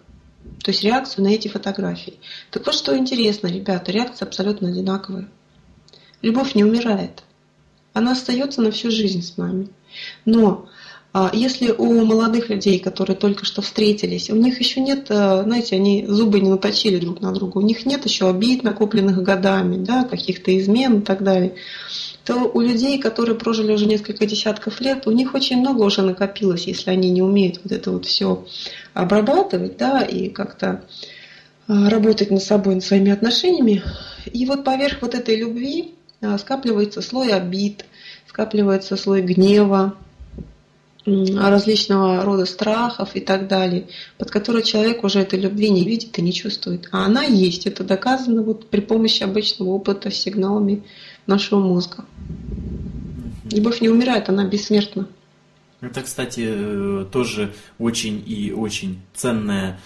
То есть реакцию на эти фотографии. Так вот, что интересно, ребята, реакция абсолютно одинаковая. Любовь не умирает. Она остается на всю жизнь с нами. Но а, если у молодых людей, которые только что встретились, у них еще нет, э, знаете, они зубы не наточили друг на друга, у них нет еще обид, накопленных годами, да, каких-то измен и так далее, то у людей, которые прожили уже несколько десятков лет, у них очень много уже накопилось, если они не умеют вот это вот все обрабатывать, да, и как-то а, работать над собой, над своими отношениями. И вот поверх вот этой любви а, скапливается слой обид, скапливается слой гнева, различного рода страхов и так далее, под которые человек уже этой любви не видит и не чувствует. А она есть, это доказано вот при помощи обычного опыта с сигналами нашего мозга. Любовь не умирает, она бессмертна. Это, кстати, э, тоже очень и очень ценная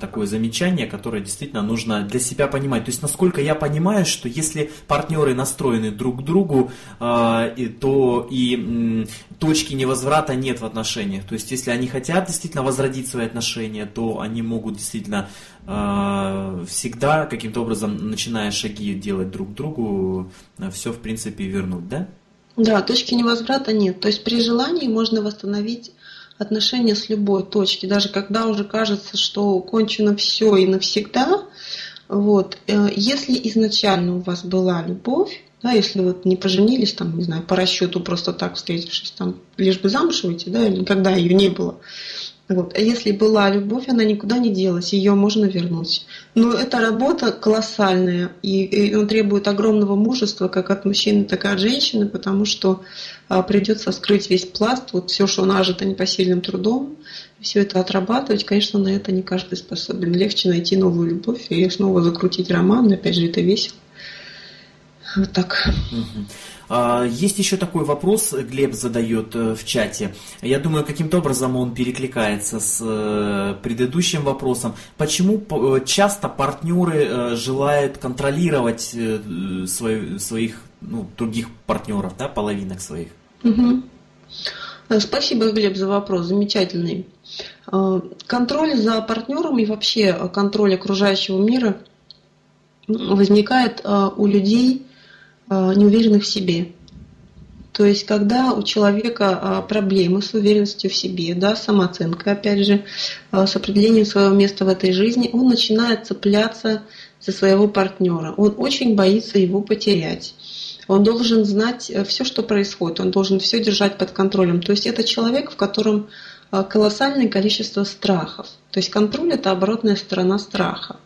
такое замечание, которое действительно нужно для себя понимать. То есть, насколько я понимаю, что если партнеры настроены друг к другу, э, то и точки невозврата нет в отношениях. То есть, если они хотят действительно возродить свои отношения, то они могут действительно э, всегда каким-то образом, начиная шаги делать друг к другу, все, в принципе, вернуть, да? Да, точки невозврата нет. То есть при желании можно восстановить отношения с любой точки, даже когда уже кажется, что кончено все и навсегда, вот, э, если изначально у вас была любовь, да, если вот не поженились, там, не знаю, по расчету просто так встретившись, там, лишь бы замуж выйти, да, или никогда ее не было, вот. А если была любовь, она никуда не делась, ее можно вернуть. Но эта работа колоссальная, и, и он требует огромного мужества, как от мужчины, так и от женщины, потому что а, придется скрыть весь пласт, вот все, что нажито непосильным трудом, все это отрабатывать, конечно, на это не каждый способен. Легче найти новую любовь и снова закрутить роман, опять же, это весело. Вот так. А, есть еще такой вопрос, Глеб задает э, в чате. Я думаю, каким-то образом он перекликается с э, предыдущим вопросом. Почему э, часто партнеры желают контролировать своих ну, других партнеров, да, половинок своих? Угу. Спасибо, Глеб, за вопрос. Замечательный. Контроль за партнером и вообще контроль окружающего мира возникает у людей неуверенных в себе. То есть, когда у человека э, проблемы с уверенностью в себе, да, самооценкой, опять же, э, с определением своего места в этой жизни, он начинает цепляться за своего партнера. Он очень боится его потерять. Он должен знать все, что происходит, он должен все держать под контролем. То есть это человек, в котором колоссальное количество страхов. То есть контроль – это оборотная сторона страха.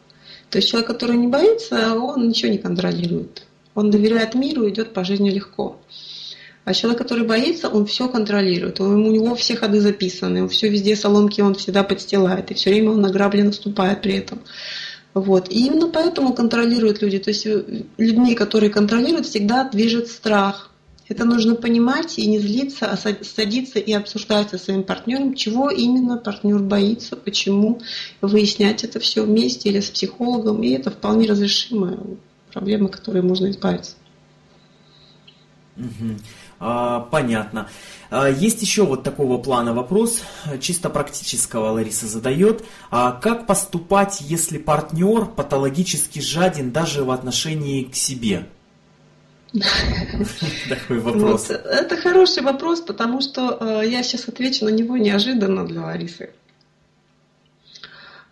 То есть человек, который не боится, он ничего не контролирует. Он доверяет миру и идет по жизни легко. А человек, который боится, он все контролирует. У него все ходы записаны, все везде соломки он всегда подстилает, и все время он на грабли наступает при этом. Вот. И именно поэтому контролируют люди. То есть э, людьми, которые контролируют, всегда движет страх. Это нужно понимать и не злиться, а садиться и обсуждать со своим партнером, чего именно партнер боится, почему, выяснять это все вместе или с психологом, и это вполне разрешимое проблемы, которые можно избавиться. Угу. А, понятно. А, есть еще вот такого плана вопрос, чисто практического Лариса задает. А как поступать, если партнер патологически жаден даже в отношении к себе? Такой вопрос. это хороший вопрос, потому что э, я сейчас отвечу на него неожиданно для Ларисы.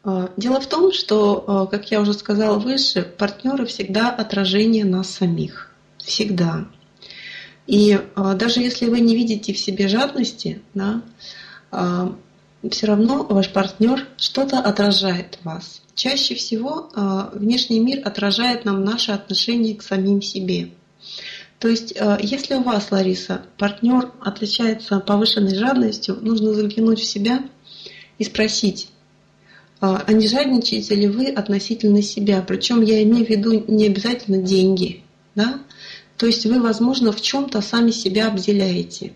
А, дело в том, что, а, как я уже сказала выше, партнеры всегда отражение нас самих. Всегда. И а, даже если вы не видите в себе жадности, да, все равно ваш партнер что-то отражает вас. Чаще всего внешний мир отражает нам наши отношения к самим себе. То есть, если у вас, Лариса, партнер отличается повышенной жадностью, нужно заглянуть в себя и спросить, а не жадничаете ли вы относительно себя? Причем я имею в виду не обязательно деньги, да? То есть вы, возможно, в чем-то сами себя обделяете.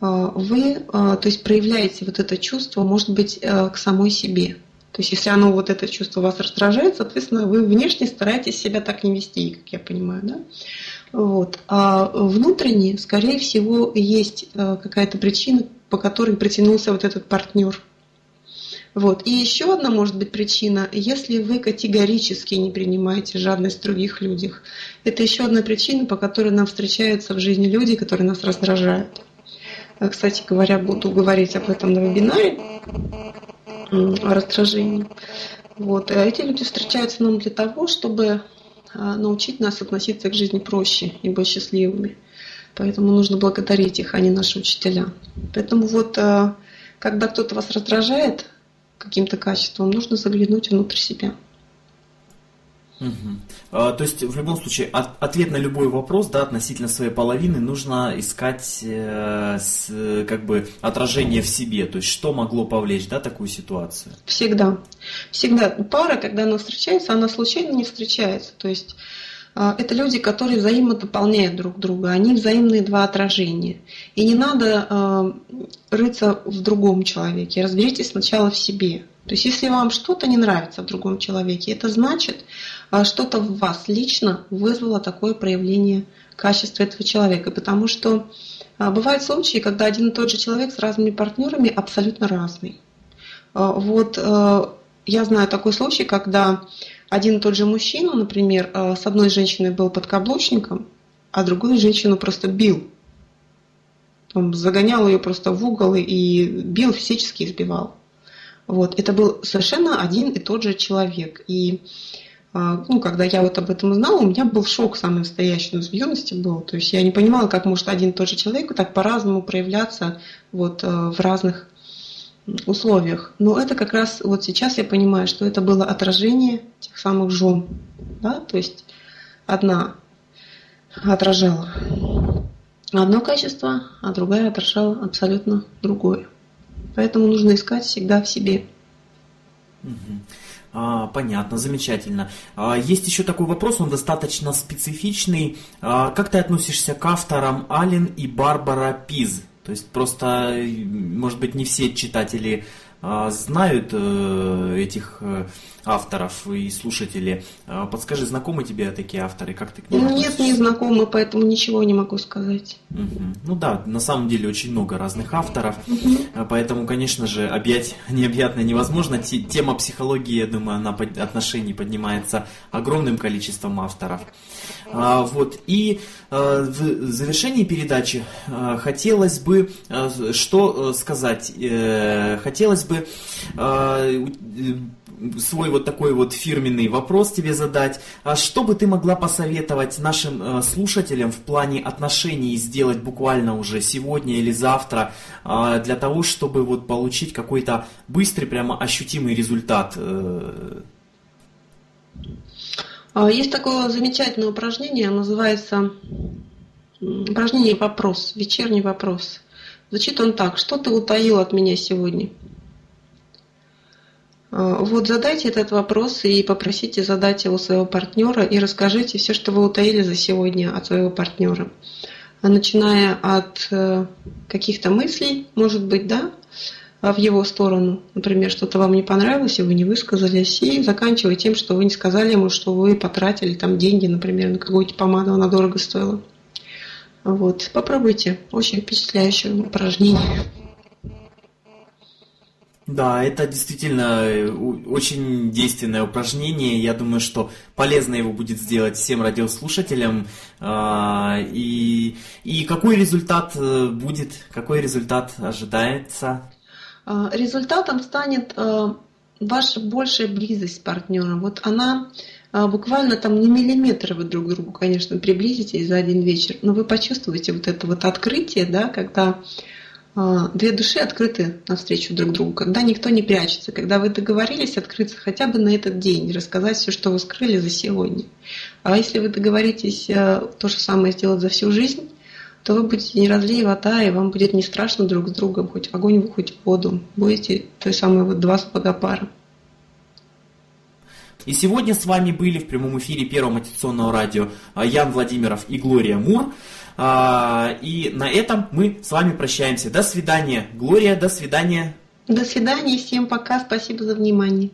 Вы, то есть проявляете вот это чувство, может быть, к самой себе. То есть если оно, вот это чувство вас раздражает, соответственно, вы внешне стараетесь себя так не вести, как я понимаю, да? Вот. А внутренне, скорее всего, есть э, какая-то причина, по которой притянулся вот этот партнер. Вот. И еще одна может быть причина, если вы категорически не принимаете жадность в других людях. Это еще одна причина, по которой нам встречаются в жизни люди, которые нас раздражают. Э, кстати говоря, буду говорить об этом на вебинаре о раздражении. Вот. А эти люди встречаются нам для того, чтобы а, научить нас относиться к жизни проще и быть счастливыми. Поэтому нужно благодарить их, а не наши учителя. Поэтому вот, когда кто-то вас раздражает каким-то качеством, нужно заглянуть внутрь себя. Угу. А, то есть, в любом случае, от, ответ на любой вопрос да, относительно своей половины нужно искать э, с, как бы отражение в себе. То есть, что могло повлечь да, такую ситуацию? Всегда. Всегда. Пара, когда она встречается, она случайно не встречается. То есть, это люди, которые взаимодополняют друг друга. Они взаимные два отражения. И не надо э, рыться в другом человеке. Разберитесь сначала в себе. То есть, если вам что-то не нравится в другом человеке, это значит, а что-то в вас лично вызвало такое проявление качества этого человека. Потому что а, бывают случаи, когда один и тот же человек с разными партнерами абсолютно разный. А, вот я знаю такой случай, когда один и тот же мужчина, например, с одной женщиной был подкаблучником, а другую женщину просто бил. Он загонял ее просто в угол и бил, физически избивал. Вот. Это был совершенно один и тот же человек. И а, ну, когда я вот об этом узнала, у меня был шок самый настоящий, ну, в юности был. То есть я не понимала, как может один и тот же человек так по-разному проявляться вот э, в разных условиях. Но это как раз вот сейчас я понимаю, что это было отражение тех самых жен. Да? То есть одна отражала одно качество, а другая отражала абсолютно другое. Поэтому нужно искать всегда в себе. А, понятно, замечательно. А, есть еще такой вопрос, он достаточно специфичный. А, как ты относишься к авторам Ален и Барбара Пиз? То есть просто, может быть, не все читатели а, знают э, этих э, авторов и слушатели. А, подскажи, знакомы тебе такие авторы? Как ты к ним ну, Нет, не знакомы, поэтому ничего не могу сказать. Угу. Ну да, на самом деле очень много разных авторов, угу. поэтому, конечно же, объять необъятно невозможно. Тема психологии, я думаю, она под, отношений поднимается огромным количеством авторов. А, вот. И а, в завершении передачи а, хотелось бы а, что сказать? Э, хотелось бы а, свой вот такой вот фирменный вопрос тебе задать. А что бы ты могла посоветовать нашим э, слушателям в плане отношений сделать буквально уже сегодня или завтра э, для того, чтобы вот получить какой-то быстрый, прямо ощутимый результат? Э? А, есть такое замечательное упражнение, называется упражнение «Вопрос», вечерний вопрос. Звучит он так. Что ты утаил от меня сегодня? А, вот задайте этот вопрос и попросите задать его своего партнера и расскажите все, что вы утаили за сегодня от своего партнера. Начиная от э, каких-то мыслей, может быть, да, а в его сторону, например, что-то вам не понравилось, и вы не высказались, и заканчивая тем, что вы не сказали ему, что вы потратили там деньги, например, на какую-то помаду, она дорого стоила. Вот, попробуйте, очень впечатляющее упражнение. Да, это действительно э, очень действенное упражнение. Я думаю, что полезно его будет сделать всем радиослушателям. А, и, и какой результат э, будет, какой результат ожидается? А, результатом станет э, ваша большая близость с партнером. Вот она буквально там не миллиметр вы друг к другу, конечно, приблизитесь за один вечер, но вы почувствуете вот это вот открытие, да, когда а, две души открыты навстречу друг другу, когда никто не прячется, когда вы договорились открыться хотя бы на этот день, рассказать все, что вы скрыли за сегодня. А если вы договоритесь э, то же самое сделать за всю жизнь, то вы будете не разлей вода, и вам будет не страшно друг с другом, хоть огонь, хоть в воду. Будете той самой вот два сапога пара. И сегодня с вами были в прямом эфире Первого мотивационного радио а, Ян Владимиров и Глория Мур. А, и на этом мы с вами прощаемся. До свидания, Глория, до свидания. До свидания, всем пока, спасибо за внимание.